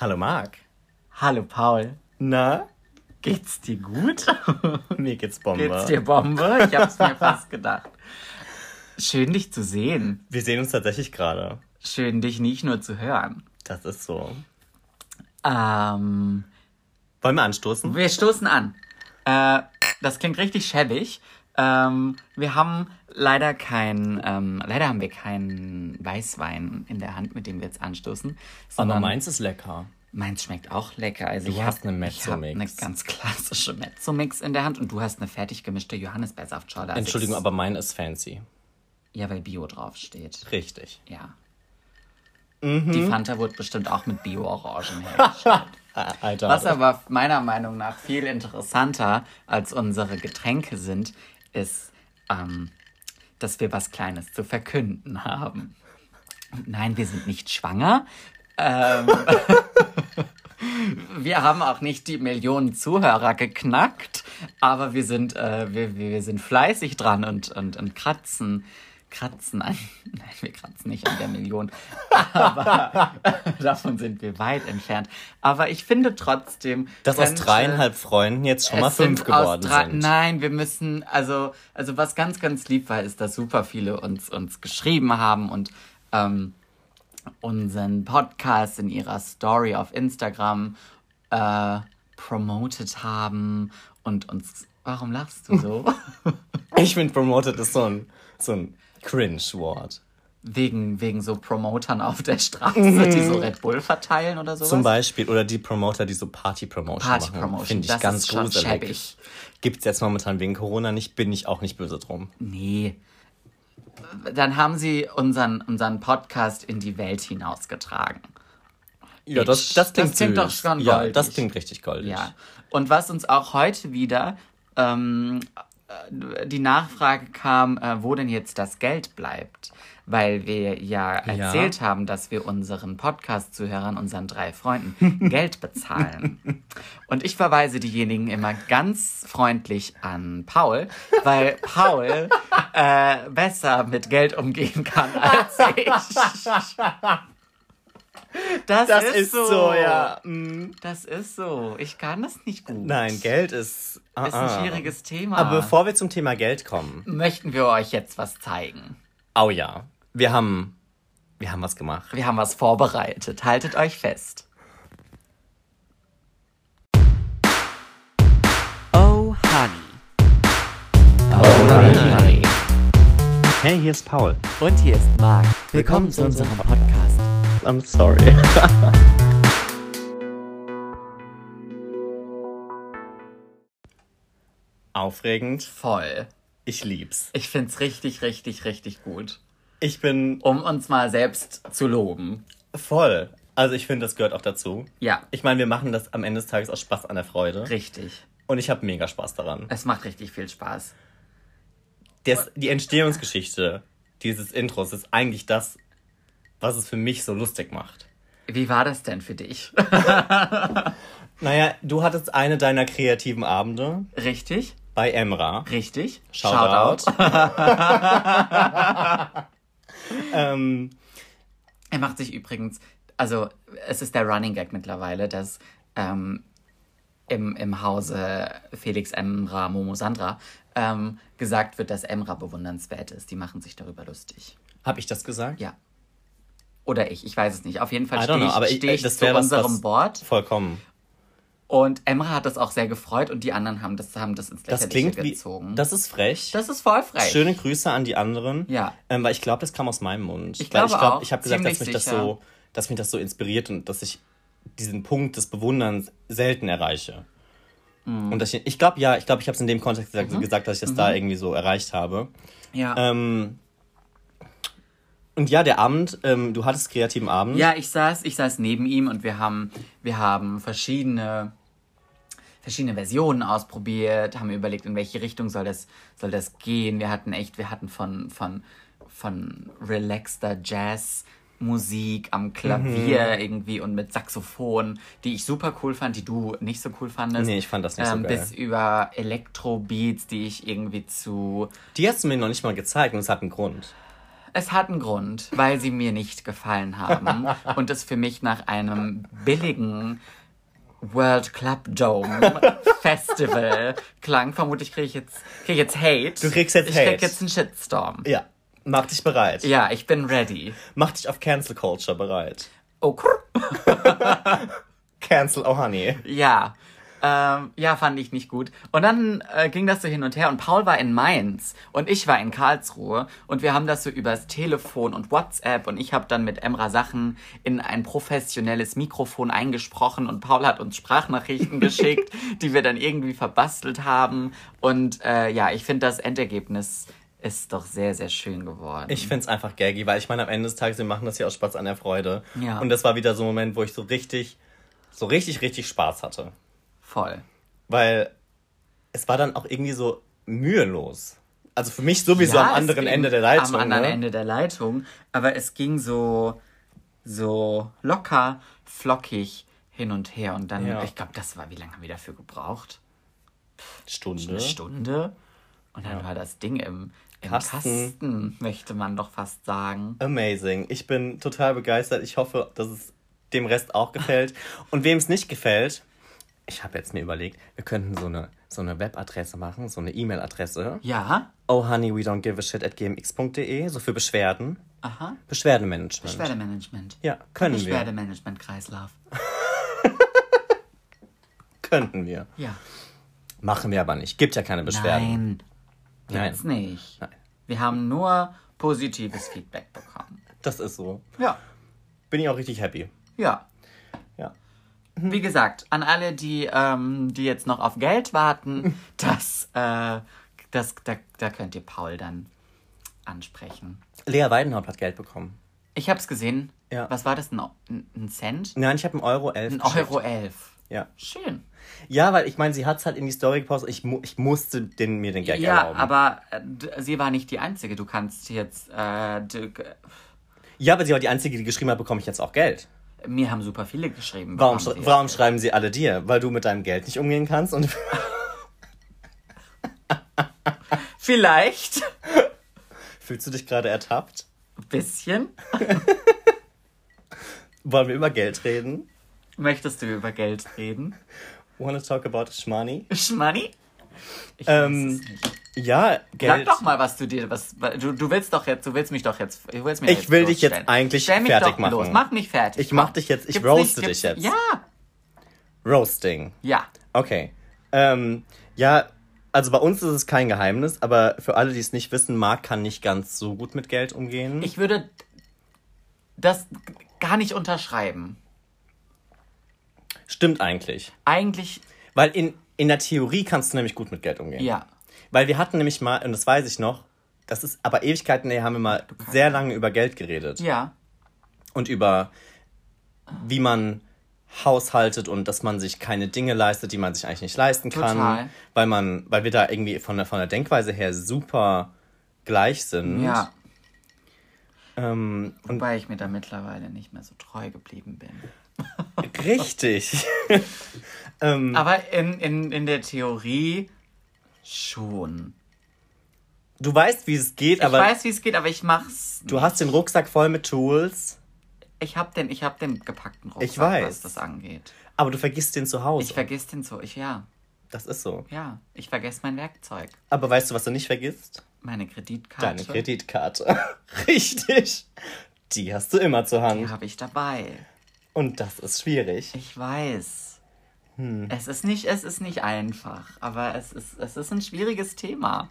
Hallo Marc. Hallo Paul. Na? Geht's dir gut? Mir geht's Bombe. Geht's dir Bombe? Ich hab's mir fast gedacht. Schön dich zu sehen. Wir sehen uns tatsächlich gerade. Schön dich nicht nur zu hören. Das ist so. Ähm, Wollen wir anstoßen? wir stoßen an. Äh, das klingt richtig schäbig. Ähm, wir haben leider kein, ähm, leider haben wir keinen Weißwein in der Hand, mit dem wir jetzt anstoßen. Aber meins ist lecker. meins schmeckt auch lecker. Also Du ich hast hab- eine Ich habe Mezzo-Mix. eine ganz klassische Mezzo-Mix in der Hand und du hast eine fertig gemischte Johannisbeersaftschorle. Also Entschuldigung, aber mein ist fancy. Ja, weil Bio draufsteht. Richtig. Ja. Mhm. Die Fanta wurde bestimmt auch mit Bio-Orangen hergestellt. Alter. Was aber meiner Meinung nach viel interessanter als unsere Getränke sind, ist, ähm, dass wir was Kleines zu verkünden haben. Und nein, wir sind nicht schwanger. Ähm, wir haben auch nicht die Millionen Zuhörer geknackt, aber wir sind, äh, wir, wir sind fleißig dran und, und, und kratzen. Kratzen an. Nein, wir kratzen nicht an der Million. Aber davon sind wir weit entfernt. Aber ich finde trotzdem. Dass aus könnte- dreieinhalb Freunden jetzt schon mal fünf geworden aus drei- sind. Nein, wir müssen, also, also was ganz, ganz lieb war, ist, dass super viele uns, uns geschrieben haben und ähm, unseren Podcast in ihrer Story auf Instagram äh, promoted haben und uns. Warum lachst du so? Ich finde, promoted ist so ein, so ein Cringe-Wort. wegen, wegen so Promotern auf der Straße, die so Red Bull verteilen oder sowas. Zum Beispiel, oder die Promoter, die so Party-Promotion machen. Party-Promotion, Finde ich das ganz ist schon gruselig. schäbig. Gibt's jetzt momentan wegen Corona nicht, bin ich auch nicht böse drum. Nee. Dann haben sie unseren, unseren Podcast in die Welt hinausgetragen. Ja, das, das klingt, Das klingt doch schon Ja, goldig. das klingt richtig goldig. Ja. Und was uns auch heute wieder ähm, äh, die Nachfrage kam, äh, wo denn jetzt das Geld bleibt. Weil wir ja erzählt haben, dass wir unseren Podcast-Zuhörern, unseren drei Freunden, Geld bezahlen. Und ich verweise diejenigen immer ganz freundlich an Paul, weil Paul äh, besser mit Geld umgehen kann als ich. Das, Das ist, ist so. so, ja. Mm. Das ist so. Ich kann das nicht gut. Nein, Geld ist. ah, Ist ein ah. schwieriges Thema. Aber bevor wir zum Thema Geld kommen. möchten wir euch jetzt was zeigen. Oh ja. Wir haben. Wir haben was gemacht. Wir haben was vorbereitet. Haltet euch fest. Oh, Honey. Oh, Honey. Hey, hier ist Paul. Und hier ist Marc. Willkommen zu unserem Podcast. I'm sorry. Aufregend. Voll. Ich lieb's. Ich find's richtig, richtig, richtig gut. Ich bin Um uns mal selbst zu loben. voll. Also ich finde, das gehört auch dazu. Ja, Ich meine, wir machen das am Ende des Tages aus Spaß an der Freude. richtig. Und ich habe mega Spaß daran. Es macht richtig viel Spaß. Das, die Entstehungsgeschichte dieses Intros ist eigentlich das, was es für mich so lustig macht. Wie war das denn für dich? Naja, du hattest eine deiner kreativen Abende Richtig? bei Emra. Richtig? Shoutout. ähm, Er macht sich übrigens, also es ist der Running Gag mittlerweile, dass ähm, im, im Hause Felix Emra Momo Sandra ähm, gesagt wird, dass Emra bewundernswert ist. Die machen sich darüber lustig. hab ich das gesagt? Ja. Oder ich, ich weiß es nicht. Auf jeden Fall stehe know, ich, aber ich, steh ich das zu unserem was Board. Vollkommen. Und Emra hat das auch sehr gefreut und die anderen haben das, haben das ins Das Lächerliche klingt wie. gezogen. Das ist frech. das ist voll frech. Schöne Grüße an die anderen. Ja. Ähm, weil ich glaube, das kam aus meinem Mund. Ich weil glaube ich glaub, auch. Ich habe gesagt, dass mich das so, dass mich das so inspiriert und dass ich diesen Punkt des Bewunderns selten erreiche. Mhm. Und dass ich, ich glaube, ja, ich glaube, ich habe es in dem Kontext gesagt, gesagt, dass ich das da irgendwie so erreicht habe. Ja. Ähm, und ja, der Abend, ähm, du hattest kreativen Abend. Ja, ich saß, ich saß neben ihm und wir haben, wir haben verschiedene, verschiedene Versionen ausprobiert, haben überlegt, in welche Richtung soll das, soll das gehen. Wir hatten echt, wir hatten von, von, von relaxter Jazz. Musik am Klavier Mhm. irgendwie und mit Saxophon, die ich super cool fand, die du nicht so cool fandest. Nee, ich fand das nicht so ähm, geil. Bis über Elektrobeats, die ich irgendwie zu Die hast du mir noch nicht mal gezeigt und es hat einen Grund. Es hat einen Grund, weil sie mir nicht gefallen haben und es für mich nach einem billigen World Club Dome Festival klang. Vermutlich kriege ich jetzt krieg ich jetzt Hate. Du kriegst jetzt ich Hate. krieg jetzt einen Shitstorm. Ja. Mach dich bereit. Ja, ich bin ready. Mach dich auf Cancel Culture bereit. Oh, krr. Cancel, oh honey. Ja. Ähm, ja, fand ich nicht gut. Und dann äh, ging das so hin und her und Paul war in Mainz und ich war in Karlsruhe und wir haben das so übers Telefon und WhatsApp und ich habe dann mit Emra Sachen in ein professionelles Mikrofon eingesprochen und Paul hat uns Sprachnachrichten geschickt, die wir dann irgendwie verbastelt haben und äh, ja, ich finde das Endergebnis ist doch sehr, sehr schön geworden. Ich find's einfach gaggy, weil ich meine, am Ende des Tages, wir machen das ja aus Spaß an der Freude. Ja. Und das war wieder so ein Moment, wo ich so richtig, so richtig, richtig Spaß hatte. Voll. Weil es war dann auch irgendwie so mühelos. Also für mich sowieso Ja, am anderen Ende der Leitung. Am anderen ne? Ende der Leitung. Aber es ging so, so locker, flockig hin und her. Und dann, Ja. ich glaube, das war, wie lange haben wir dafür gebraucht? Stunde. Eine Stunde? Und dann war das Ding im, im Kasten. Kasten. möchte man doch fast sagen. Amazing. Ich bin total begeistert. Ich hoffe, dass es dem Rest auch gefällt. Und wem es nicht gefällt, ich habe jetzt mir überlegt, wir könnten so eine, so eine Webadresse machen, so eine E-Mail-Adresse. Ja? Oh honey, we don't give a shit at gmx.de, so für Beschwerden. Aha. Beschwerdemanagement. Beschwerdemanagement. Ja, können wir. Beschwerdemanagement Kreislauf. Könnten wir. Ja. Machen wir aber nicht. Gibt ja keine Beschwerden. Nein. Nein. Gibt's nicht. Nein. Wir haben nur positives Feedback bekommen. Das ist so. Ja. Bin ich auch richtig happy. Ja. Wie gesagt, an alle, die, ähm, die jetzt noch auf Geld warten, das, äh, das, da, da könnt ihr Paul dann ansprechen. Lea Weidenhaupt hat Geld bekommen. Ich hab's gesehen. Ja. Was war das? Ein, ein Cent? Nein, ich habe einen Euro elf. Ein geschickt. Euro elf. Ja. Schön. Ja, weil ich meine, sie hat es halt in die Story gepostet. Ich, mu ich musste den, mir den Gag Ja, erlauben. aber äh, sie war nicht die Einzige. Du kannst jetzt, äh, Ja, aber sie war die Einzige, die geschrieben hat, bekomme ich jetzt auch Geld. Mir haben super viele geschrieben. Warum, sch warum schreiben sie alle dir? Weil du mit deinem Geld nicht umgehen kannst und Vielleicht. fühlst du dich gerade ertappt? Ein bisschen. Wollen wir über Geld reden? Möchtest du über Geld reden? Wanna talk about Shmoney? Schmanni? Ich Ähm, weiß es nicht. Ja, Sag Geld. doch mal, was du dir, was, du, du willst doch jetzt, du willst mich doch jetzt, du willst mir Ich jetzt will dich jetzt eigentlich Stell mich fertig doch machen. Los. Mach mich fertig. Ich mach dich jetzt- ich Gibt's roaste nicht- dich jetzt. Ja, Roasting. ja. Okay. Ähm, ja, also bei uns ist es kein Geheimnis, aber für alle, die es nicht wissen, Marc kann nicht ganz so gut mit Geld umgehen. Ich würde das gar nicht unterschreiben. Stimmt eigentlich. Eigentlich, Weil in, in der Theorie kannst du nämlich gut mit Geld umgehen. ja. Weil wir hatten nämlich mal, und das weiß ich noch, das ist aber Ewigkeiten her, haben wir mal sehr lange über Geld geredet. Ja. Und über, wie man haushaltet und dass man sich keine Dinge leistet, die man sich eigentlich nicht leisten kann. Total. Weil man, weil wir da irgendwie von der, von der Denkweise her super gleich sind. Ja. Ähm, und Wobei ich mir da mittlerweile nicht mehr so treu geblieben bin. richtig. ähm, Aber in, in, in der Theorie schon. du weißt, wie es geht, Ich aber weiß, wie es geht, aber ich mach's. du hast den Rucksack voll mit Tools, Ich hab den, ich hab den gepackten Rucksack, Ich weiß. was das angeht. aber du vergisst den zu Hause. Ich vergiss den so, ich, ja, das ist so. ja, ich vergesse mein Werkzeug. Aber weißt du, was du nicht vergisst? Meine Kreditkarte. Deine Kreditkarte. Richtig. Die hast du immer zur Die Hand. habe ich dabei. Und das ist schwierig. Ich weiß. Hm. Es ist nicht, es ist nicht einfach, aber es ist, es ist ein schwieriges Thema.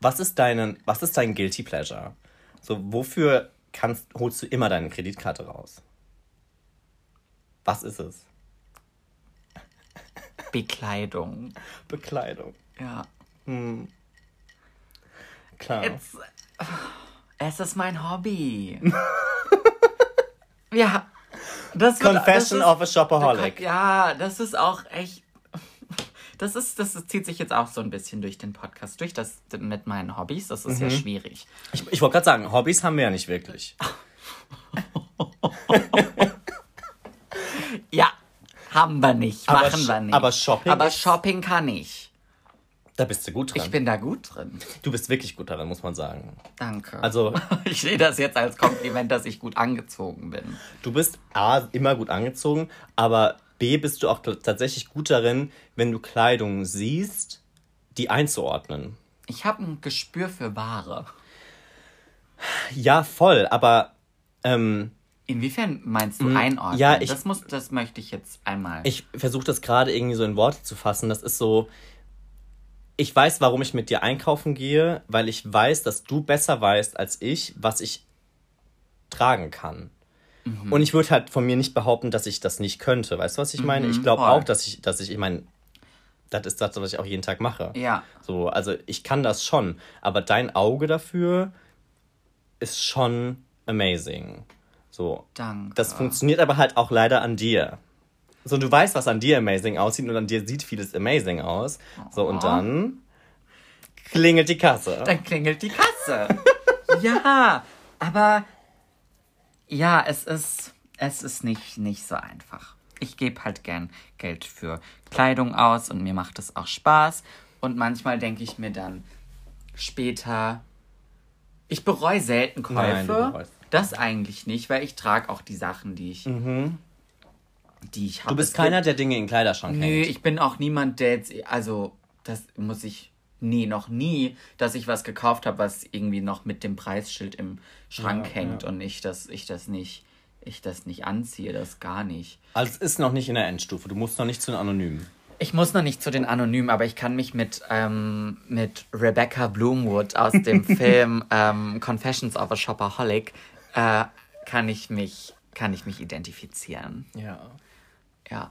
Was ist deinen, was ist dein Guilty Pleasure? So, wofür kannst, holst du immer deine Kreditkarte raus? Was ist es? Bekleidung. Bekleidung. Ja. Klar. Jetzt, es ist mein Hobby. ja. Das wird- Confession das ist- of a Shopaholic. Ja, das ist auch echt. Das ist, das zieht sich jetzt auch so ein bisschen durch den Podcast, durch das mit meinen Hobbys. Das ist Mhm. ja schwierig. Ich, ich wollte gerade sagen, Hobbys haben wir ja nicht wirklich. Ja, haben wir nicht, Aber machen Sh- wir nicht. aber Shopping Aber Shopping kann ich. Da bist du gut drin. Ich bin da gut drin. Du bist wirklich gut darin, muss man sagen. Danke. Also, ich sehe das jetzt als Kompliment, dass ich gut angezogen bin. du bist A, immer gut angezogen, aber B, bist du auch tatsächlich gut darin, wenn du Kleidung siehst, die einzuordnen. Ich habe ein Gespür für Ware. Ja, voll, aber ähm, Inwiefern meinst du einordnen? Ja, ich- das, muss, das möchte ich jetzt einmal. ich versuche das gerade irgendwie so in Worte zu fassen. Das ist so, ich weiß, warum ich mit dir einkaufen gehe, weil ich weiß, dass du besser weißt als ich, was ich tragen kann. Mhm. Und ich würde halt von mir nicht behaupten, dass ich das nicht könnte. Weißt du, was ich meine? ich glaube Mhm, auch, dass ich, dass ich, ich meine, das ist das, was ich auch jeden Tag mache. ja, So, also ich kann das schon, aber dein Auge dafür ist schon amazing. So, danke. das funktioniert aber halt auch leider an dir. So, du weißt, was an dir amazing aussieht und an dir sieht vieles amazing aus. So, und dann klingelt die Kasse. Dann klingelt die Kasse. ja, aber ja, es ist, es ist nicht, nicht so einfach. Ich gebe halt gern Geld für Kleidung aus und mir macht es auch Spaß. Und manchmal denke ich mir dann später, ich bereue selten Käufe. Nein, das eigentlich nicht, weil ich trage auch die Sachen, die ich, die ich habe. Du bist keiner, der Dinge in den Kleiderschrank Nö, hängt. ich bin auch niemand, der jetzt, also, das muss ich, nee, noch nie, dass ich was gekauft habe, was irgendwie noch mit dem Preisschild im Schrank Ja, hängt ja. und ich das, ich das nicht, ich das nicht anziehe, das gar nicht. Also es ist noch nicht in der Endstufe. Du musst noch nicht zu den Anonymen. Ich muss noch nicht zu den Anonymen, aber ich kann mich mit, ähm, mit Rebecca Bloomwood aus dem Film ähm, Confessions of a Shopaholic, äh, kann ich mich, kann ich mich identifizieren. Ja. Ja.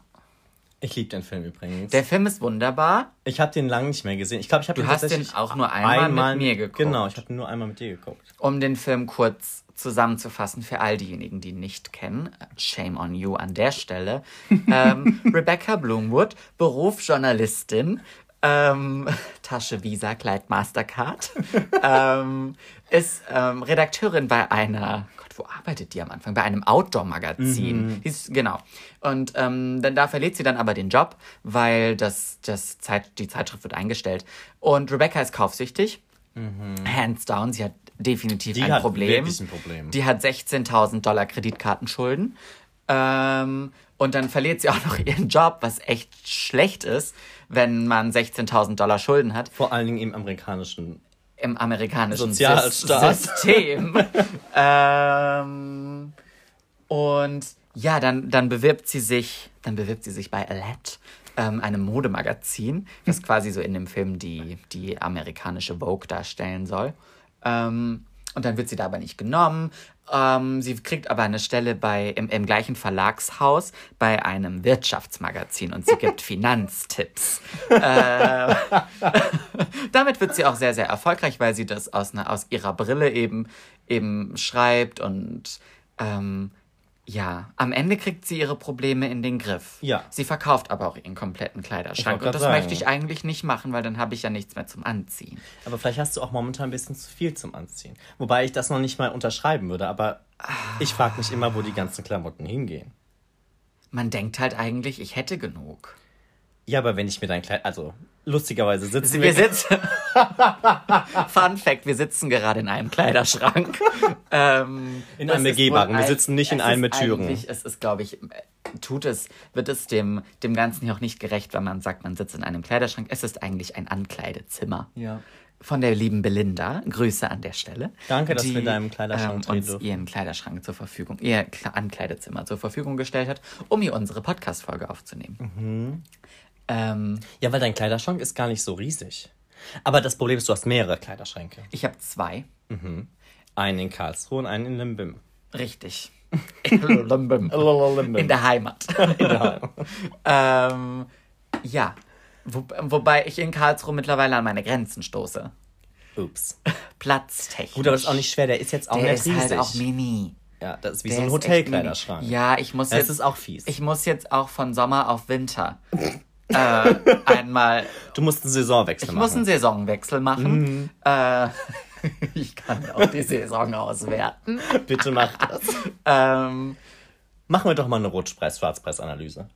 Ich liebe den Film übrigens. Der Film ist wunderbar. ich habe den lange nicht mehr gesehen. Ich glaube, ich habe Du den hast den auch nur einmal mit mir geguckt. Genau, ich habe nur einmal mit dir geguckt. Um den Film kurz zusammenzufassen für all diejenigen, die ihn nicht kennen, shame on you an der Stelle. ähm, Rebecca Bloomwood, Berufsjournalistin, ähm, Tasche Visa, Kleid Mastercard, ähm, ist ähm, Redakteurin bei einer, wo arbeitet die am Anfang? Bei einem Outdoor-Magazin. Ist- Genau. Und ähm, dann da verliert sie dann aber den Job, weil das, das Zeit, die Zeitschrift wird eingestellt. Und Rebecca ist kaufsüchtig. Hands down, sie hat definitiv Die ein hat Problem. ein Problem. Die hat 16.000 Dollar Kreditkartenschulden. Ähm, und dann verliert sie auch noch ihren Job, was echt schlecht ist, wenn man 16.000 Dollar Schulden hat Vor allen Dingen im amerikanischen. Im amerikanischen Sozialstaat. Sys- System. ähm, und ja, dann, dann bewirbt sie sich, dann bewirbt sie sich bei Alette, ähm, einem Modemagazin, das quasi so in dem Film die, die amerikanische Vogue darstellen soll. Ähm, und dann wird sie da aber nicht genommen. Ähm, sie kriegt aber eine Stelle bei, im, im gleichen Verlagshaus bei einem Wirtschaftsmagazin und sie gibt Finanztipps. Äh, damit wird sie auch sehr, sehr erfolgreich, weil sie das aus, einer, aus ihrer Brille eben, eben schreibt und ähm, ja, am Ende kriegt sie ihre Probleme in den Griff. Ja. Sie verkauft aber auch ihren kompletten Kleiderschrank. Und das sagen. möchte ich eigentlich nicht machen, weil dann habe ich ja nichts mehr zum Anziehen. Aber vielleicht hast du auch momentan ein bisschen zu viel zum Anziehen. Wobei ich das noch nicht mal unterschreiben würde, aber ich frage mich immer, wo die ganzen Klamotten hingehen. Man denkt halt eigentlich, ich hätte genug. Ja, aber wenn ich mir dein Kleid. Also, lustigerweise sitzen Wir sitzen. Fun Fact: Wir sitzen gerade in einem Kleiderschrank. ähm, In einem begehbaren. wohl Wir ein- sitzen nicht in einem mit Türen. Es ist, glaube ich, tut es, wird es dem, dem Ganzen hier auch nicht gerecht, wenn man sagt, man sitzt in einem Kleiderschrank. Es ist eigentlich ein Ankleidezimmer. Ja. Von der lieben Belinda. Grüße an der Stelle. Danke, dass die, wir in deinem Kleiderschrank ähm, uns dürfen. ihren Kleiderschrank zur Verfügung, ihr Kle- Ankleidezimmer zur Verfügung gestellt hat, um hier unsere Podcast-Folge aufzunehmen. Mhm. Ähm, Ja, weil dein Kleiderschrank ist gar nicht so riesig. Aber das Problem ist, du hast mehrere Kleiderschränke. ich habe zwei. Einen in Karlsruhe und einen in Limbim. Richtig. In der Heimat. ähm, ja. Wo, wobei ich in Karlsruhe mittlerweile an meine Grenzen stoße. Ups. Platztechnisch. Gut, aber das ist auch nicht schwer. Der ist jetzt auch Der nicht ist riesig. halt auch mini. ja, das ist wie Der so ein Hotelkleiderschrank. Ja, ich muss Das jetzt. ist auch fies. Ich muss jetzt auch von Sommer auf Winter äh, einmal. Du musst einen Saisonwechsel Ich machen. muss einen Saisonwechsel machen. Äh, ich kann auch die Saison auswerten. Bitte mach das. Ähm, Machen wir doch mal eine Rotpreis-Schwarzpreis-Analyse.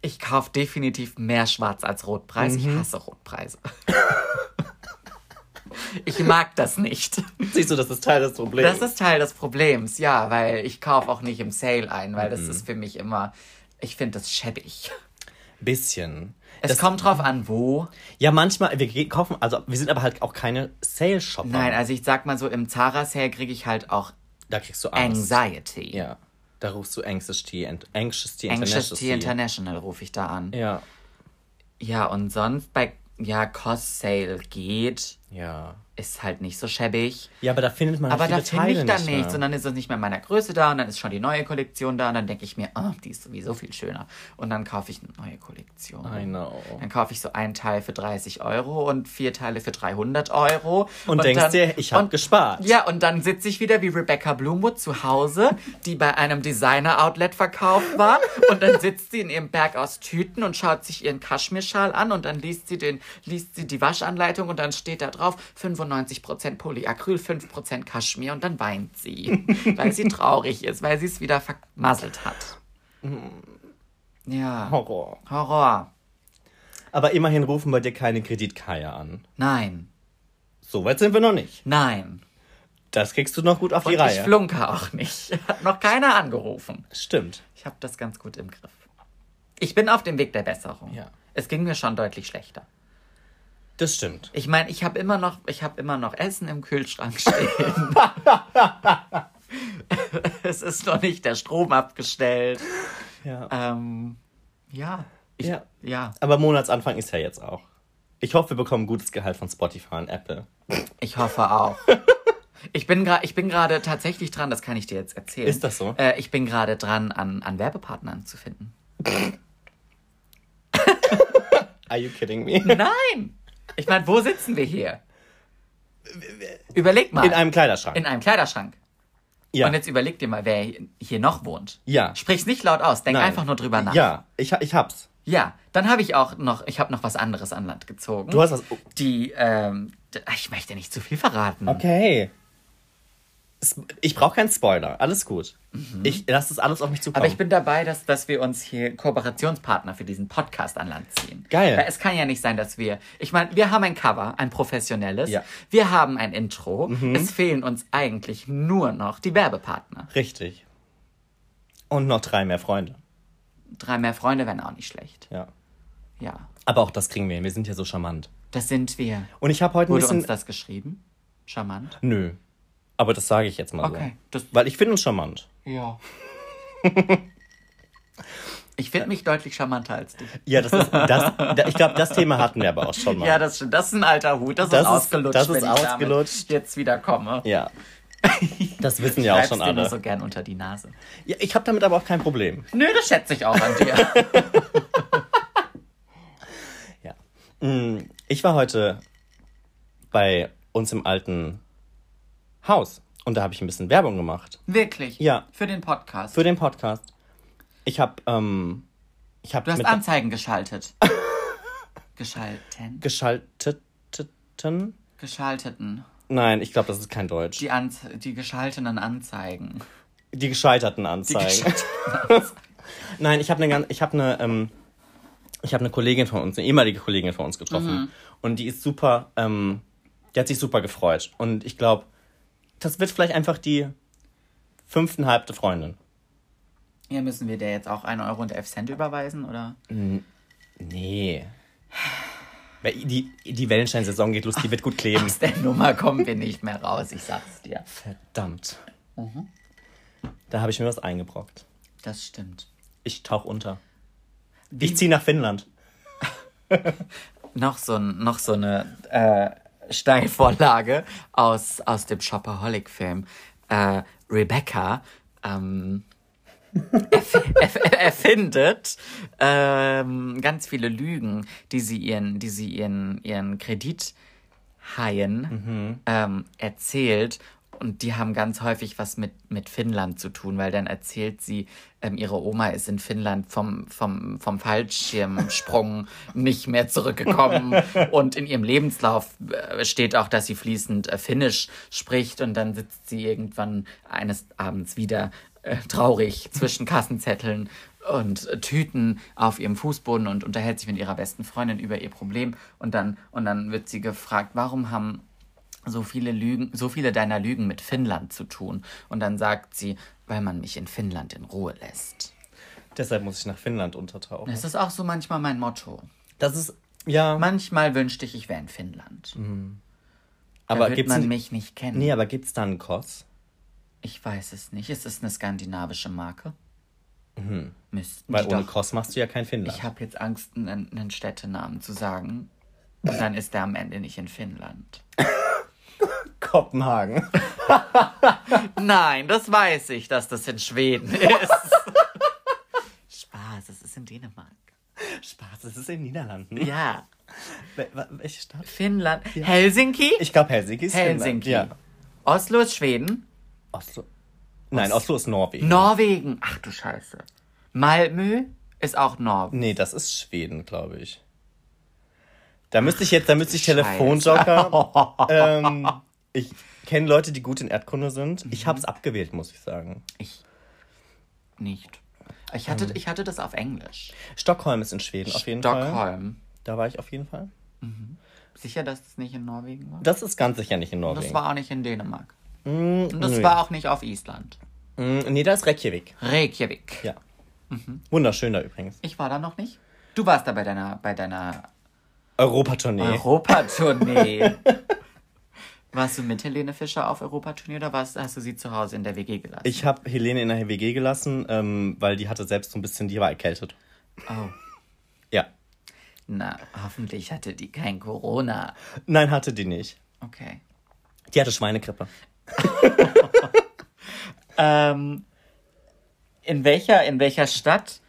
Ich kaufe definitiv mehr Schwarz als Rotpreis. Ich hasse Rotpreise. ich mag das nicht. Siehst du, das ist Teil des Problems. Das ist Teil des Problems, ja, weil ich kaufe auch nicht im Sale ein, weil das ist für mich immer, ich finde das schäbig. Bisschen. Es Das- kommt drauf an, wo. Ja, manchmal, wir kaufen, also wir sind aber halt auch keine Sale-Shopper. Nein, also ich sag mal so, im Zara-Sale kriege ich halt auch Da kriegst du Angst. Anxiety. Ja. Da rufst du Anxiety, and, Anxiety Anxiety International. International rufe ich da an. Ja. Ja, und sonst bei, ja, Cost Sale geht, Ja. Ist halt nicht so schäbig. Ja, aber da findet man Aber viele da finde ich dann nicht nichts und dann ist es nicht mehr in meiner Größe da und dann ist schon die neue Kollektion da und dann denke ich mir, oh, die ist sowieso viel schöner. Und dann kaufe ich eine neue Kollektion. I know. Dann kaufe ich so einen Teil für 30 Euro und vier Teile für 300 Euro. Und denkst dann, dir, ich hab und- gespart. Ja, und dann sitze ich wieder wie Rebecca Bloomwood zu Hause, die bei einem Designer-Outlet verkauft war. Und dann sitzt sie in ihrem Berg aus Tüten und schaut sich ihren Kaschmirschal an und dann liest sie, den, liest sie die Waschanleitung und dann steht da drauf 95% Polyacryl, 5% Kaschmir und dann weint sie, weil sie traurig ist, weil sie es wieder vermasselt hat. Ja, Horror. Horror. Aber immerhin rufen bei dir keine Kreditkeier an. Nein, So weit sind wir noch nicht. nein. Das kriegst du noch gut auf die Und ich Reihe. flunke auch nicht. Hat noch keiner angerufen. Stimmt. Ich habe das ganz gut im Griff. Ich bin auf dem Weg der Besserung. Ja. Es ging mir schon deutlich schlechter. Das stimmt. Ich meine, ich habe immer noch, ich habe immer noch Essen im Kühlschrank stehen. es ist noch nicht der Strom abgestellt. Ja. Ähm, ja. Ich, Ja. ja. Aber Monatsanfang ist ja jetzt auch. Ich hoffe, wir bekommen gutes Gehalt von Spotify und Apple. Ich hoffe auch. Ich bin gerade, ich bin gerade tatsächlich dran, das kann ich dir jetzt erzählen. Ist das so? Äh, ich bin gerade dran, an, an Werbepartnern zu finden. Are you kidding me? Nein! Ich meine, wo sitzen wir hier? Überleg mal. In einem Kleiderschrank. In einem Kleiderschrank. ja. Und jetzt überleg dir mal, wer hier noch wohnt. Ja. Sprich's nicht laut aus, denk Nein. einfach nur drüber nach. Ja, ich, ich hab's. Ja, dann habe ich auch noch, ich habe noch was anderes an Land gezogen. Du hast was. Die, ähm, ich möchte nicht zu viel verraten. Okay. Ich brauche keinen Spoiler. Alles gut. Ich lasse das alles auf mich zukommen. Mhm. Aber ich bin dabei, dass, dass wir uns hier Kooperationspartner für diesen Podcast an Land ziehen. Geil. Weil es kann ja nicht sein, dass wir. Ich meine, wir haben ein Cover, ein professionelles. Ja. Mhm. Wir haben ein Intro. Es fehlen uns eigentlich nur noch die Werbepartner. Richtig. Und noch drei mehr Freunde. Drei mehr Freunde wären auch nicht schlecht. Ja. Ja. Aber auch das kriegen wir hin. Wir sind ja so charmant. Das sind wir. Und ich habe heute ein Wurde bisschen. uns das geschrieben? Charmant. Nö. Aber das sage ich jetzt mal Okay. so. Weil ich finde uns charmant. ja. ich finde mich deutlich charmanter als dich. Ja, das ist. Das, da, ich glaube, das Thema hatten wir aber auch schon mal. Ja, das stimmt. Das ist ein alter Hut. Das, Das ist ausgelutscht, das ist wenn ich ausgelutscht. jetzt wieder komme. Ja. Das wissen ja auch schon dir nur alle. so gern unter die Nase. Ja, ich habe damit aber auch kein Problem. Nö, das schätze ich auch an dir. Ja. Mm, Ich war heute bei uns im alten Haus und da habe ich ein bisschen Werbung gemacht Wirklich? Ja. Für den Podcast. für den Podcast. Ich habe ähm, ich habe du hast Anzeigen geschaltet. Geschalten? geschalteten. Geschalteten. Nein, ich glaube, das ist kein Deutsch. Die, Die, Anz die geschalteten Anzeigen. gescheiterten Die Anzeigen. geschalteten Nein, ich habe eine ganz, ich habe eine, ähm, ich habe eine Kollegin von uns, eine ehemalige Kollegin von uns getroffen Mhm. und die ist super, ähm, die hat sich super gefreut und ich glaube, das wird vielleicht einfach die fünftenhalbte Freundin. Ja, müssen wir der jetzt auch 1 Euro und 11 Cent überweisen, oder? Nee. Weil Die, die Wellenstein-Saison geht los, die wird gut kleben. Aus der Nummer kommen wir nicht mehr raus, ich sag's dir. Verdammt. Mhm. Da habe ich mir was eingebrockt. Das stimmt. Ich tauch unter. Ich ziehe nach Finnland. Noch so, noch so eine äh, Steilvorlage aus, aus dem Shopaholic-Film. Äh, Rebecca ähm, erf erf erfindet ähm, ganz viele Lügen, die sie ihren, die sie ihren, ihren Kredithaien ähm, erzählt. Und die haben ganz häufig was mit, mit Finnland zu tun, weil dann erzählt sie, ähm, ihre Oma ist in Finnland vom, vom, vom Fallschirmsprung nicht mehr zurückgekommen. Und in ihrem Lebenslauf äh, steht auch, dass sie fließend äh, Finnisch spricht. Und dann sitzt sie irgendwann eines Abends wieder äh, traurig zwischen Kassenzetteln und äh, Tüten auf ihrem Fußboden und unterhält sich mit ihrer besten Freundin über ihr Problem. Und dann, und dann wird sie gefragt, warum haben so viele Lügen, so viele deiner Lügen mit Finnland zu tun? Und dann sagt sie, weil man mich in Finnland in Ruhe lässt. Deshalb muss ich nach Finnland untertauchen. Das ist auch so manchmal mein Motto. Das ist, ja. Manchmal wünschte ich, ich wäre in Finnland. aber da wird man ein- mich nicht kennen. Nee, aber gibt's da einen Koss? Ich weiß es nicht. Es ist eine skandinavische Marke. Müssten Mhm. Weil die ohne doch. Koss machst du ja kein Finnland. Ich habe jetzt Angst, einen, einen Städtenamen zu sagen. Und dann ist der am Ende nicht in Finnland. Kopenhagen. Nein, das weiß ich, dass das in Schweden ist. Spaß, es ist in Dänemark. Spaß, das ist in den Niederlanden. Ja. Welche Stadt? Finnland. Helsinki? Ich glaube Helsinki ist Helsinki. Finnland. Ja. Oslo ist Schweden. Oslo. Nein, Oslo ist Norwegen. Norwegen. Ach du Scheiße. Malmö ist auch Norwegen. nee, das ist Schweden, glaube ich. Da müsste ich jetzt, da müsste ich. Telefonjoker. ähm, ich kenne Leute, die gut in Erdkunde sind. Ich habe es abgewählt, muss ich sagen. Ich nicht. Ich hatte, Ähm. ich hatte das auf Englisch. Stockholm ist in Schweden auf jeden Fall. Stockholm. Da war ich auf jeden Fall. Sicher, dass es nicht in Norwegen war? Das ist ganz sicher nicht in Das Norwegen. war auch nicht in Dänemark. Mm, Und das nö. war auch nicht auf Island. Mm, nee, da ist Reykjavik. Reykjavik. Ja. Wunderschön da übrigens. Ich war da noch nicht. Du warst da bei deiner, bei deiner Europatournee. Europatournee. warst du mit Helene Fischer auf Europatournee oder warst, hast du sie zu Hause in der WG gelassen? Ich habe Helene in der WG gelassen, ähm, weil die hatte selbst so ein bisschen, die war erkältet. oh. Ja. Na, hoffentlich hatte die kein Corona. Nein, hatte die nicht. Okay. Die hatte Schweinegrippe. Ähm, in welcher, in welcher Stadt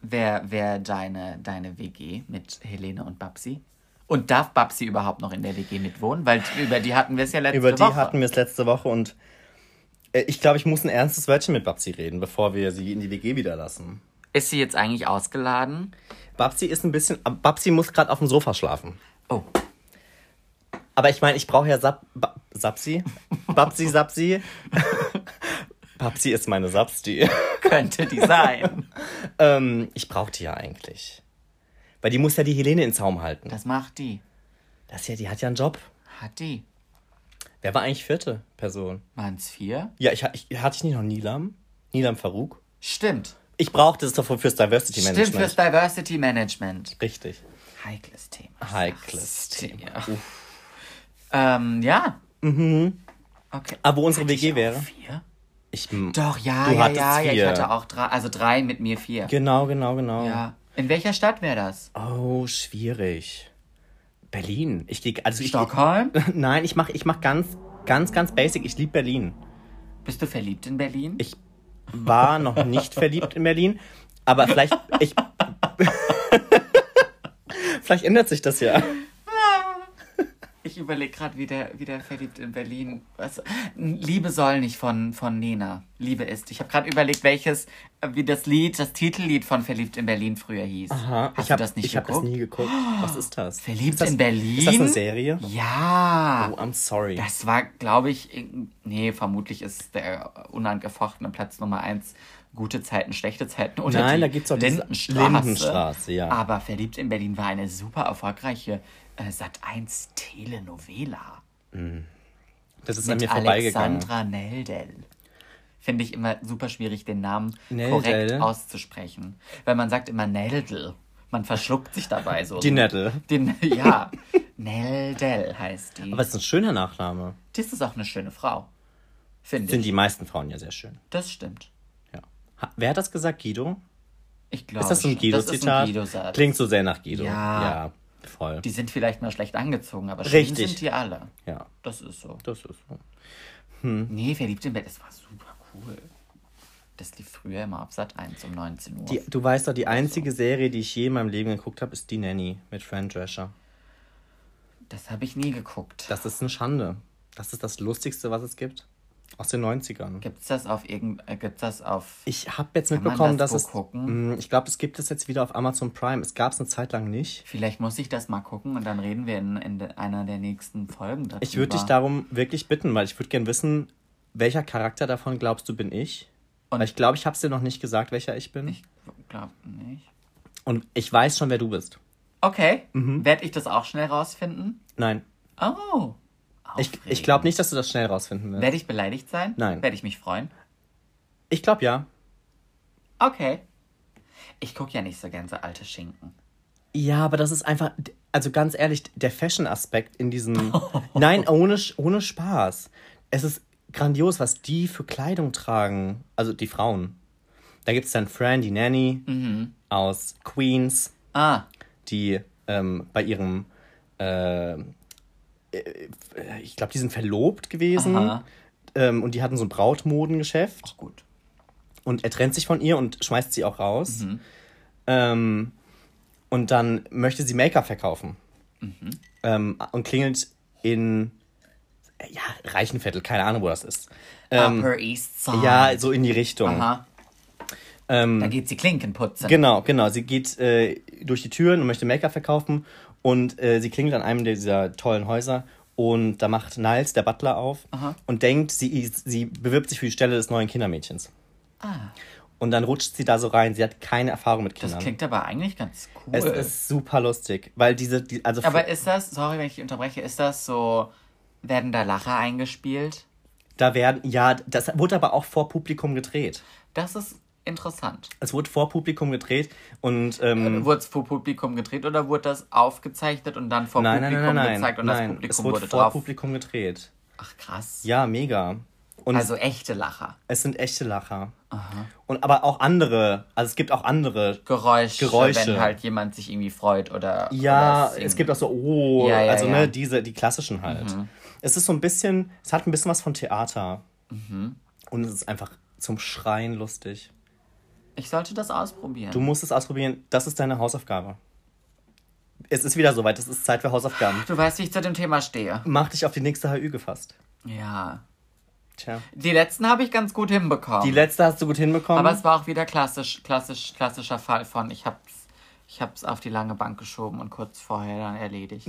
wäre wär deine, deine WG mit Helene und Babsi? Und darf Babsi überhaupt noch in der WG mitwohnen? Weil über die hatten wir es ja letzte Über die Woche. hatten wir es letzte Woche und äh, ich glaube, ich muss ein ernstes Wörtchen mit Babsi reden, bevor wir sie in die WG wieder lassen. Ist sie jetzt eigentlich ausgeladen? Babsi ist ein bisschen. Babsi muss gerade auf dem Sofa schlafen. Oh, Aber ich meine, ich brauche ja Sap, ba, Sapsi. Babsi, Sapsi. Babsi ist meine Sapsti. könnte die sein. ähm, ich brauche die ja eigentlich. Weil die muss ja die Helene in Zaum halten. Das macht die. Das ja, die hat ja einen Job. Hat die. Wer war eigentlich vierte Person? Waren es vier? Ja, ich, ich hatte ich nicht noch Nilam? Nilam Farouk? Stimmt. Ich brauchte das doch fürs Diversity Stimmt, Management. fürs Diversity Management. Richtig. Heikles Thema. Heikles. Thema. Ähm, ja. Mhm. Okay. Aber wo unsere Hatte WG wäre? Vier? Ich, Doch, ja, Du ja, ja, ja. Ich vier. hatte auch drei, also drei mit mir vier. Genau, genau, genau. Ja. In welcher Stadt wäre das? Oh, schwierig. Berlin. Ich gehe also ich Stockholm? Nein, ich mache ich mach ganz ganz ganz basic. Ich liebe Berlin. Bist du verliebt in Berlin? Ich war noch nicht verliebt in Berlin, aber vielleicht ich Vielleicht ändert sich das ja. Ich überlege gerade, wie der, wie der verliebt in Berlin. Was? Liebe soll nicht von, von Nena. Liebe ist. Ich habe gerade überlegt, welches, wie das Lied, das Titellied von Verliebt in Berlin früher hieß. Aha, Hast ich habe das nicht ich hab das geguckt? nie geguckt. Was ist das? Verliebt ist das, in Berlin? Ist das eine Serie? Ja. Oh, I'm sorry. Das war, glaube ich, nee, vermutlich ist der unangefochtene Platz Nummer eins gute Zeiten, schlechte Zeiten oder Nein, da gibt's diese Lindenstraße. Lindenstraße, ja. Aber Verliebt in Berlin war eine super erfolgreiche äh, Sat 1 Telenovela. Das ist an Mit mir vorbeigegangen. Alexandra Neldel. Finde ich immer super schwierig, den Namen Neldel? korrekt auszusprechen. Weil man sagt immer Neldel. Man verschluckt sich dabei so. Die Nettel. Den, ja, Neldel heißt die. Aber es ist ein schöner Nachname. das ist auch eine schöne Frau. Finde Sind ich. die meisten Frauen ja sehr schön. Das stimmt. Wer hat das gesagt? Guido? Ich glaube. Ist das ein Guido-Zitat? Guido-Satz. Klingt so sehr nach Guido. Ja. Ja, voll. Die sind vielleicht mal schlecht angezogen, aber schön Richtig. sind die alle. ja, Das ist so. das ist so. Nee, verliebt im Bett, das war super cool. Das lief früher immer auf Sat 1 um 19 Uhr. Die, du weißt doch, die einzige Serie, die ich je in meinem Leben geguckt habe, ist Die Nanny mit Fran Drescher. das habe ich nie geguckt. Das ist eine Schande. Das ist das Lustigste, was es gibt. Aus den 90ern. Gibt's das auf irgend äh, gibt's das auf Ich habe jetzt Kann man mitbekommen, das dass wo es. gucken? Mm, Ich glaube, es gibt es jetzt wieder auf Amazon Prime. Es gab es eine Zeit lang nicht. Vielleicht muss ich das mal gucken und dann reden wir in, in de- einer der nächsten Folgen darüber. Ich würde dich darum wirklich bitten, weil ich würde gern wissen, welcher Charakter davon glaubst du bin ich? Und ich glaube, ich habe es dir noch nicht gesagt, welcher ich bin. Ich glaube nicht. Und ich weiß schon, wer du bist. Okay. Mhm. Werde ich das auch schnell rausfinden? Nein. Oh. Ich, ich glaube nicht, dass du das schnell rausfinden wirst. Werde ich beleidigt sein? Nein. Werde ich mich freuen? Ich glaube ja. Okay. Ich gucke ja nicht so gern so alte Schinken. Ja, aber das ist einfach, also ganz ehrlich, der Fashion-Aspekt in diesem. Nein, ohne, ohne Spaß. Es ist grandios, was die für Kleidung tragen. Also die Frauen. Da gibt es dann Fran, die Nanny aus Queens, Ah, die ähm, bei ihrem. Äh, ich glaube, die sind verlobt gewesen. Ähm, und die hatten so ein Brautmodengeschäft. gut. Und er trennt sich von ihr und schmeißt sie auch raus. Ähm, und dann möchte sie Make-up verkaufen. Ähm, und klingelt in äh, ja, Reichenviertel, keine Ahnung, wo das ist. Ähm, Upper East Side. ja, so in die Richtung. Aha. Ähm, Da geht sie Klinken putzen. Genau, genau. Sie geht äh, durch die Türen und möchte Make-up verkaufen. Und äh, sie klingelt an einem dieser tollen Häuser. Und da macht Niles, der Butler, auf Aha. und denkt, sie, sie bewirbt sich für die Stelle des neuen Kindermädchens. Ah, Und dann rutscht sie da so rein. Sie hat keine Erfahrung mit das Kindern. klingt aber eigentlich ganz cool. Es ist super lustig, weil diese, die, also aber ist das, sorry, wenn ich unterbreche, ist das so, werden da Lacher eingespielt? da werden, ja, das wurde aber auch vor Publikum gedreht. Das ist interessant. Es wurde vor Publikum gedreht und ähm, Wurde es vor Publikum gedreht oder wurde das aufgezeichnet und dann vor nein, Publikum nein, nein, nein, gezeigt und nein, das Publikum es wurde wurde vor drauf? Publikum gedreht. Ach krass. Ja, mega. Und Also echte Lacher. es sind echte Lacher. Und aber auch andere, also es gibt auch andere. Geräusche, Geräusche. wenn halt jemand sich irgendwie freut oder. Ja, oder es gibt auch so, oh, Ja, ja, also ja. ne, diese, die klassischen halt. Es ist so ein bisschen, es hat ein bisschen was von Theater. Und es ist einfach zum Schreien lustig. Ich sollte das ausprobieren. Du musst es ausprobieren, das ist deine Hausaufgabe. Es ist wieder soweit, es ist Zeit für Hausaufgaben. Du weißt, wie ich zu dem Thema stehe. Mach dich auf die nächste HÜ gefasst. Ja. Tja. Die letzten habe ich ganz gut hinbekommen. Die letzte hast du gut hinbekommen. Aber es war auch wieder klassisch, klassisch, klassischer Fall von, ich hab's, ich hab's auf die lange Bank geschoben und kurz vorher dann erledigt.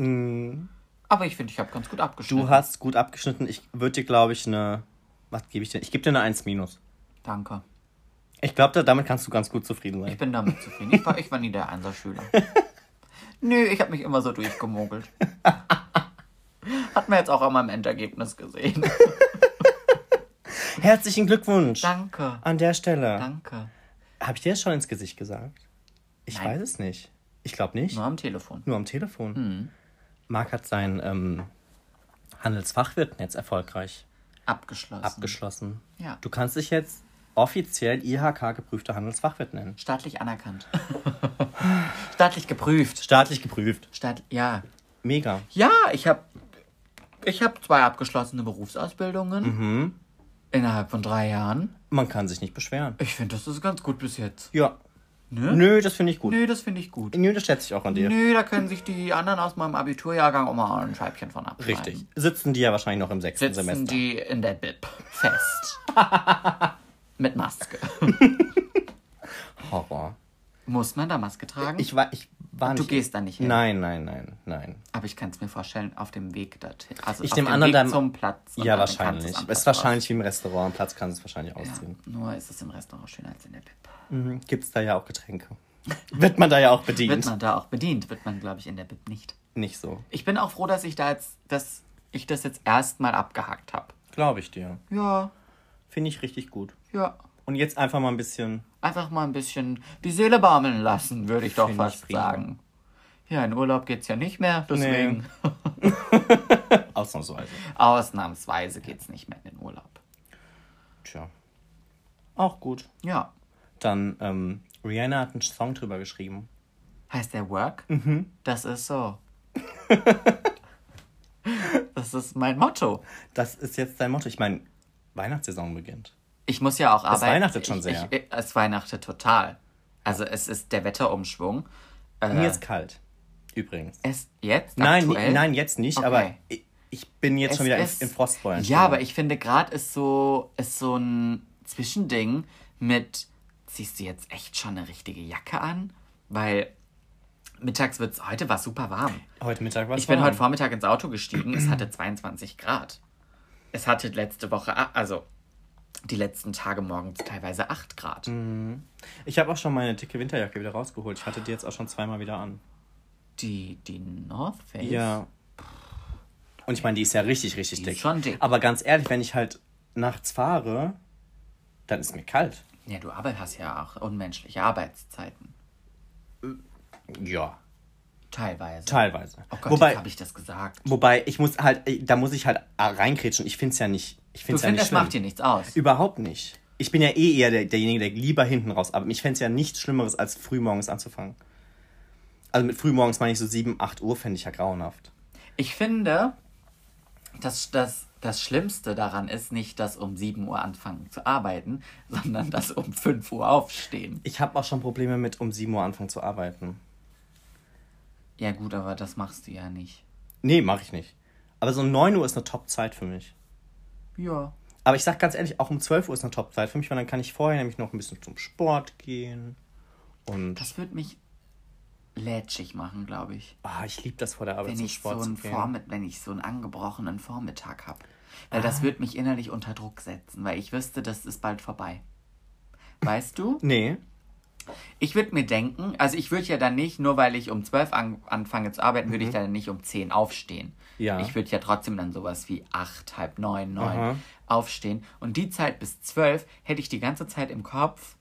Aber ich finde, ich habe ganz gut abgeschnitten. du hast gut abgeschnitten. Ich würde dir, glaube ich, eine. Was gebe ich dir? Ich gebe dir eine 1 minus. Danke. Ich glaube, damit kannst du ganz gut zufrieden sein. Ich bin damit zufrieden. Ich war, ich war nie der Einserschüler. Nö, ich habe mich immer so durchgemogelt. Hat man jetzt auch an meinem Endergebnis gesehen. Herzlichen Glückwunsch Danke. an der Stelle. Danke. Habe ich dir das schon ins Gesicht gesagt? Ich Nein. weiß es nicht. Ich glaube nicht. Nur am Telefon. Nur am Telefon. Hm. Marc hat sein ähm, Handelsfachwirtennetz erfolgreich Abgeschlossen. abgeschlossen. Ja. Du kannst dich jetzt offiziell IHK-geprüfter Handelsfachwirt nennen. Staatlich anerkannt. Staatlich geprüft. Staatlich geprüft. Staat ja. Mega. Ja, ich habe ich hab zwei abgeschlossene Berufsausbildungen Mhm. innerhalb von drei Jahren. Man kann sich nicht beschweren. Ich finde, das ist ganz gut bis jetzt. Ja. Ne? Nö, das finde ich gut. Nö, das finde ich gut. Nö, das schätze ich auch an dir. Nö, da können sich die anderen aus meinem Abiturjahrgang auch mal ein Scheibchen von abschneiden. Richtig. Sitzen die ja wahrscheinlich noch im sechsten Sitzen Semester. die in der Bib fest. Mit Maske. Horror. Muss man da Maske tragen? Ich war, ich war Du nicht. gehst da nicht hin. Nein, nein, nein, nein. Aber ich kann es mir vorstellen, auf dem Weg dorthin. Also Ich auf dem an, an Weg deinem- zum Platz. Ja, dann du wahrscheinlich. es ist wahrscheinlich wie im Restaurant. Am Platz kannst du es wahrscheinlich aus- ausziehen. Ja, nur ist es im Restaurant schöner als in der Bib. Mhm. Gibt es da ja auch Getränke. Wird man da ja auch bedient. Wird man da auch bedient, wird man, glaube ich, in der Bib nicht. Nicht so. Ich bin auch froh, dass ich da jetzt, dass ich das jetzt erstmal abgehakt habe. Glaube ich dir. Ja, Finde ich richtig gut. Ja. Und jetzt einfach mal ein bisschen. Einfach mal ein bisschen die Seele baumeln lassen, würde ich doch fast prima. sagen. Ja, in Urlaub geht's ja nicht mehr, deswegen. Ausnahmsweise. Ausnahmsweise geht's nicht mehr in den Urlaub. Tja. Auch gut. Ja. Dann, ähm, Rihanna hat einen Song drüber geschrieben. Heißt der Work? Mhm. Das ist so. das ist mein Motto. Das ist jetzt dein Motto. Ich meine, Weihnachtssaison beginnt. Ich muss ja auch arbeiten. weihnachtet schon ich, sehr. Ich, es weihnachtet total. Also es ist der Wetterumschwung. Äh, Mir ist kalt. Übrigens. es jetzt Nein, aktuell? nein, jetzt nicht, Okay. aber ich, ich bin jetzt Es schon wieder in, ist- in Frostbeulen. Ja, aber ich finde gerade ist so ist so ein Zwischending mit ziehst du jetzt echt schon eine richtige Jacke an, weil mittags wird's heute war super warm. Heute Mittag war es Ich bin warm. heute Vormittag ins Auto gestiegen, es hatte 22 Grad. Es hatte letzte Woche, also die letzten Tage morgens teilweise 8 Grad. Mhm. Ich habe auch schon meine dicke Winterjacke wieder rausgeholt. Ich hatte die jetzt auch schon zweimal wieder an. Die, die North Face? Ja. Und ich meine, die ist ja richtig, richtig Die dick. ist schon dick. Aber ganz ehrlich, wenn ich halt nachts fahre, dann ist mir kalt. Ja, du Arbeit hast ja auch unmenschliche Arbeitszeiten. Ja. Teilweise. Teilweise. Oh Gott, wobei, habe ich das gesagt. wobei, ich muss halt, äh, da muss ich halt reinkrätschen. Ich finde es ja nicht. Ich Du find's ja findest, das macht dir nichts aus. Überhaupt nicht. Ich bin ja eh eher der, derjenige, der lieber hinten raus. Aber ich fände es ja nichts Schlimmeres, als frühmorgens anzufangen. Also mit frühmorgens meine ich so 7, 8 Uhr, fände ich ja grauenhaft. Ich finde, dass das, das Schlimmste daran ist nicht, dass um 7 Uhr anfangen zu arbeiten, sondern dass um 5 Uhr aufstehen. Ich habe auch schon Probleme mit um 7 Uhr anfangen zu arbeiten. Ja gut, aber das machst du ja nicht. Nee, mache ich nicht. Aber so 9 Uhr ist eine Top-Zeit für mich. Ja. Aber ich sag ganz ehrlich, auch um 12 Uhr ist eine Top-Zeit für mich, weil dann kann ich vorher nämlich noch ein bisschen zum Sport gehen. Und Das wird mich lätschig machen, glaube ich. ah, ich liebe das vor der Arbeit Wenn zum ich, so Sport zu gehen. Vormitt wenn ich so einen angebrochenen Vormittag habe. Weil Ah. das wird mich innerlich unter Druck setzen, weil ich wüsste, das ist bald vorbei. Weißt du? Nee. Ich würde mir denken, also ich würde ja dann nicht, nur weil ich um 12 an, anfange zu arbeiten, würde ich dann nicht um 10 aufstehen. Mhm. Ja. Ich würde ja trotzdem dann sowas wie 8, halb 9, 9 Aha. aufstehen. Und die Zeit bis 12 hätte ich die ganze Zeit im Kopf.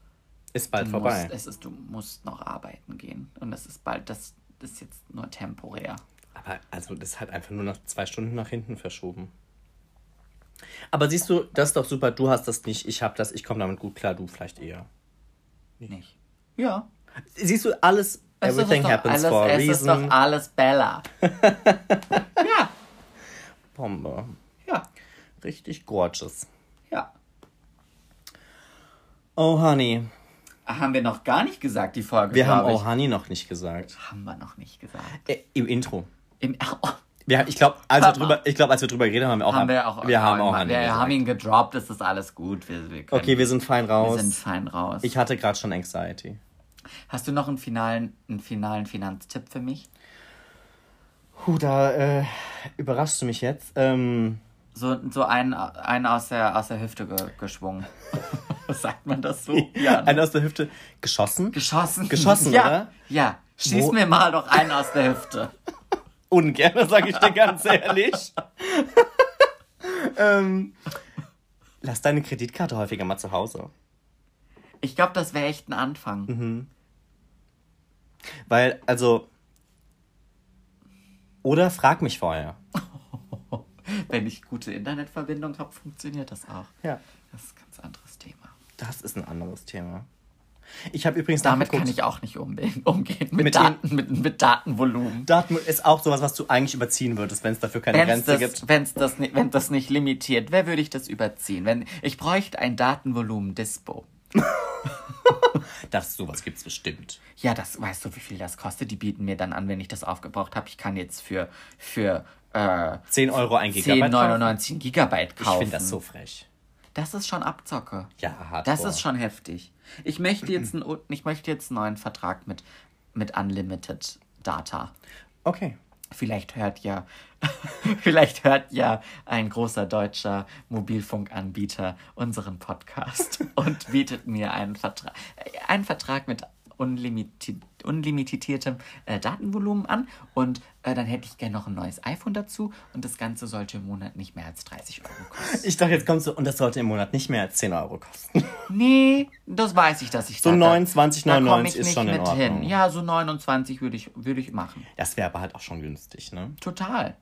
Ist bald vorbei. Musst, es ist, du musst noch arbeiten gehen. Und das ist bald, das ist jetzt nur temporär. Aber also das ist halt einfach nur nach zwei Stunden nach hinten verschoben. Aber siehst du, das ist doch super. Du hast das nicht, ich habe das, ich komme damit gut klar, du vielleicht eher. Nicht. Ja. Siehst du, alles, Es everything doch happens alles, for a es ist doch reason. alles Bella. ja. Bombe. Ja. Richtig gorgeous. Ja. Oh, Honey. Haben wir noch gar nicht gesagt, die Folge. Wir haben Oh, Honey noch nicht gesagt. Haben wir noch nicht gesagt. Äh, Im Intro. Im, oh, Wir, ich glaube, als, wir Papa. drüber- ich glaub, als wir drüber geredet haben, haben wir auch, haben wir auch. wir haben auch wir, Honey wir gesagt. haben ihn gedroppt, es ist alles gut. Wir, wir können, Okay, wir sind fein wir raus. sind fein raus. ich hatte gerade schon Anxiety. Hast du noch einen finalen, einen finalen Finanztipp für mich? Puh, da äh, überraschst du mich jetzt. Ähm, So, so einen, einen aus, der, aus der Hüfte ge, geschwungen. Sagt man das so? Ja. Einer aus der Hüfte geschossen. Geschossen. Geschossen, ja. oder? Ja. Schieß Wo- mir mal doch einen aus der Hüfte. Ungern, sage ich dir ganz ehrlich. ähm, lass deine Kreditkarte häufiger mal zu Hause. Ich glaube, das wäre echt ein Anfang. Mhm. Weil, also. Oder frag mich vorher. Wenn ich gute Internetverbindung habe, funktioniert das auch. Ja. Das ist ein ganz anderes Thema. Das ist ein anderes Thema. Ich habe übrigens Damit kann ich auch nicht umgehen, umgehen. Mit, Mit Daten, mit, mit Datenvolumen. Daten ist auch sowas, was du eigentlich überziehen würdest, wenn es dafür keine Wenn es Grenze das, gibt. wenn's das, wenn das nicht limitiert wäre, würde ich das überziehen. Wenn, ich bräuchte ein Datenvolumen-Dispo. Das sowas gibt's bestimmt. Ja, das weißt du, wie viel das kostet? Die bieten mir dann an, wenn ich das aufgebraucht habe. Ich kann jetzt für, für äh, 10 Euro ein Gigabyte. kaufen. 10,99 Gigabyte Ich kaufen. finde das so frech. Das ist schon Abzocke. Ja, hardcore. Das ist schon heftig. Ich möchte jetzt einen, ich möchte jetzt einen neuen Vertrag mit, mit Unlimited Data. Okay. Vielleicht hört ja, vielleicht hört ja ein großer deutscher Mobilfunkanbieter unseren Podcast und bietet mir einen Vertrag, einen Vertrag mit unlimiti unlimitiertem äh, Datenvolumen an und äh, dann hätte ich gerne noch ein neues iPhone dazu und das Ganze sollte im Monat nicht mehr als 30 Euro kosten. Ich dachte, jetzt kommst du, und das sollte im Monat nicht mehr als 10 Euro kosten. Nee, das weiß ich, dass ich So da- 29,99 da komm ich ist schon in Ordnung. hin. Ja, so 29 würde ich, würde ich machen. Das wäre aber halt auch schon günstig, ne? Total.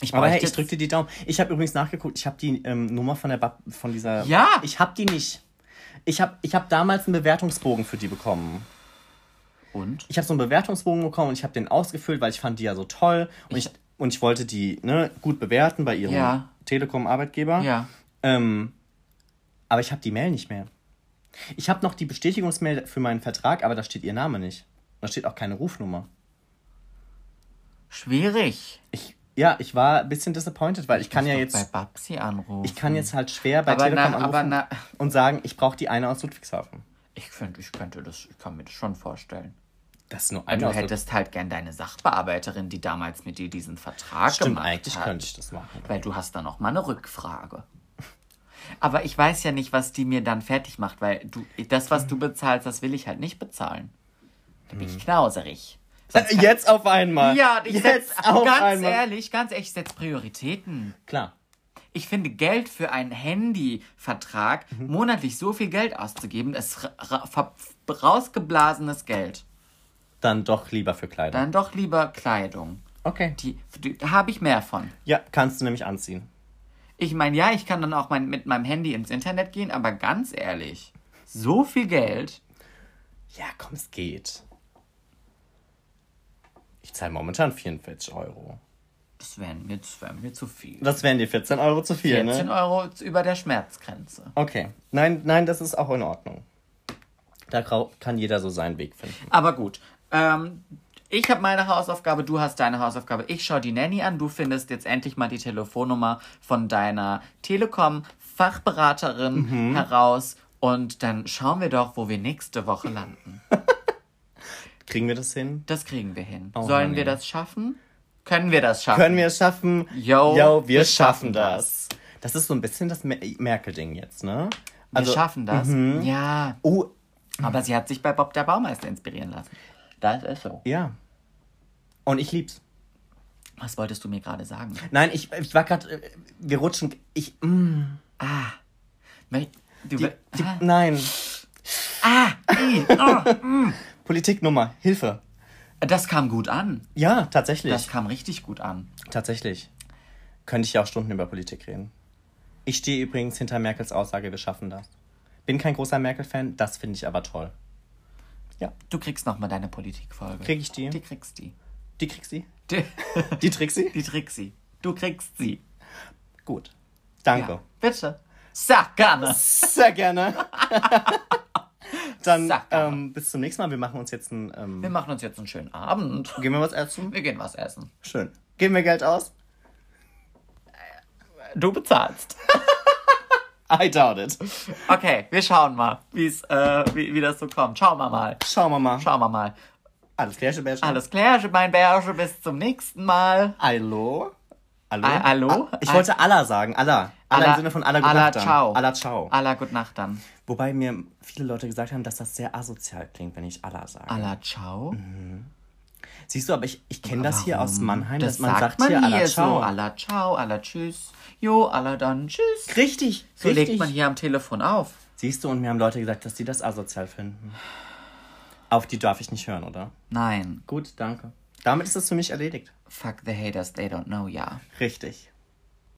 Ich Aber hey, ich drück dir die Daumen. Ich habe übrigens nachgeguckt, ich habe die ähm, Nummer von der Bab von dieser. Ja. Ich habe die nicht. Ich habe ich hab damals einen Bewertungsbogen für die bekommen. Und? Ich habe so einen Bewertungsbogen bekommen und ich habe den ausgefüllt, weil ich fand die ja so toll und ich, und ich wollte die ne, gut bewerten bei ihrem Ja. Telekom-Arbeitgeber. Ja. Ähm, aber ich habe die Mail nicht mehr. Ich habe noch die Bestätigungsmail für meinen Vertrag, aber da steht ihr Name nicht. Da steht auch keine Rufnummer. Schwierig. Ich, ja, ich war ein bisschen disappointed, weil ich, kann muss ja jetzt. bei Babsi anrufen. Ich kann jetzt halt schwer bei Aber Telekom na- anrufen na- und sagen, ich brauche die eine aus Ludwigshafen. Ich könnte, ich könnte das, ich kann mir das schon vorstellen. Das nur eine du hättest halt gern deine Sachbearbeiterin, die damals mit dir diesen Vertrag Stimmt, gemacht eigentlich hat. könnte ich das machen. Weil du hast da noch mal eine Rückfrage. Aber ich weiß ja nicht, was die mir dann fertig macht, weil du, das, was du bezahlst, das will ich halt nicht bezahlen. Da bin ich knauserig. Äh, Jetzt auf einmal. Ja, ich Jetzt setz, auf ganz einmal. ehrlich, ganz ehrlich, ich setze Prioritäten. Klar. Ich finde, Geld für einen Handyvertrag, Mhm. monatlich so viel Geld auszugeben, ist ra rausgeblasenes Geld. Dann doch lieber für Kleider. Dann doch lieber Kleidung. Okay. Die, die da habe ich mehr von. Ja, kannst du nämlich anziehen. Ich meine, ja, ich kann dann auch mein, mit meinem Handy ins Internet gehen, aber ganz ehrlich, so viel Geld. Ja, komm, es geht. Ich zahle momentan 44 Euro. Das wären mir, das wären mir zu viel. Das wären die 14 Euro zu viel, 14 ne? Euro über der Schmerzgrenze. Okay. Nein, nein, das ist auch in Ordnung. Da kann jeder so seinen Weg finden. Aber gut. Ähm, ich habe meine Hausaufgabe, du hast deine Hausaufgabe. Ich schaue die Nanny an. Du findest jetzt endlich mal die Telefonnummer von deiner Telekom-Fachberaterin heraus. Und dann schauen wir doch, wo wir nächste Woche landen. Kriegen wir das hin? Das kriegen wir hin. Oh, Sollen honey. wir das schaffen? Können wir das schaffen? Können wir es schaffen? Yo, Yo, wir, wir schaffen schaffen das. Das ist so ein bisschen das Mer- Merkel-Ding jetzt, ne? Wir schaffen das? Ja. Oh, Aber sie hat sich bei Bob der Baumeister inspirieren lassen. Das ist so. ja. Und ich lieb's. Was wolltest du mir gerade sagen? Nein, ich, ich war gerade, wir rutschen, ich, mm, Ah. Du die, die, ah. nein. ah. i, oh. Politiknummer, Hilfe. Das kam gut an. Ja, tatsächlich. Das kam richtig gut an. Tatsächlich. Könnte ich ja auch Stunden über Politik reden. Ich stehe übrigens hinter Merkels Aussage, wir schaffen das. Bin kein großer Merkel-Fan, das finde ich aber toll. Du kriegst nochmal deine Politikfolge. Krieg ich die? Die kriegst die. Die kriegst du? Die, Die Trixie? die Trixie. Du kriegst sie. Gut. Danke. Ja, bitte. Sag gerne. Sehr gerne. Dann ähm, bis zum nächsten Mal. Wir machen uns jetzt ein. Ähm, Wir machen uns jetzt einen schönen Abend. gehen wir was essen? Wir gehen was essen. Schön. Geben wir Geld aus? Du bezahlst. I doubt it. Okay, wir schauen mal, wie's, äh, wie, wie das so kommt. Schauen wir mal. Schauen wir mal. Schauen wir mal. Alles klärchen, Bärchen. Alles klar, mein Bärche, bis zum nächsten Mal. Hallo? Hallo? Hallo? Ah, ich wollte Allah sagen. Allah. Allah, im Sinne von Allah Gute Allah, Nacht dann. ciao. Allah, ciao. Allah, gut Nacht dann. Wobei mir viele Leute gesagt haben, dass das sehr asozial klingt, wenn ich Allah sage. Allah, ciao. Siehst du, aber ich, ich kenne das hier aus Mannheim, Das dass man sagt, man hier Allah, ciao. so. Allah, ciao, Allah, tschüss. Jo, Allah, dann tschüss. Richtig, So richtig. legt man hier am Telefon auf. Siehst du, und mir haben Leute gesagt, dass die das asozial finden. Auf die darf ich nicht hören, oder? Nein. Gut, danke. Damit ist es für mich erledigt. Fuck the haters, they don't know, ja. Richtig.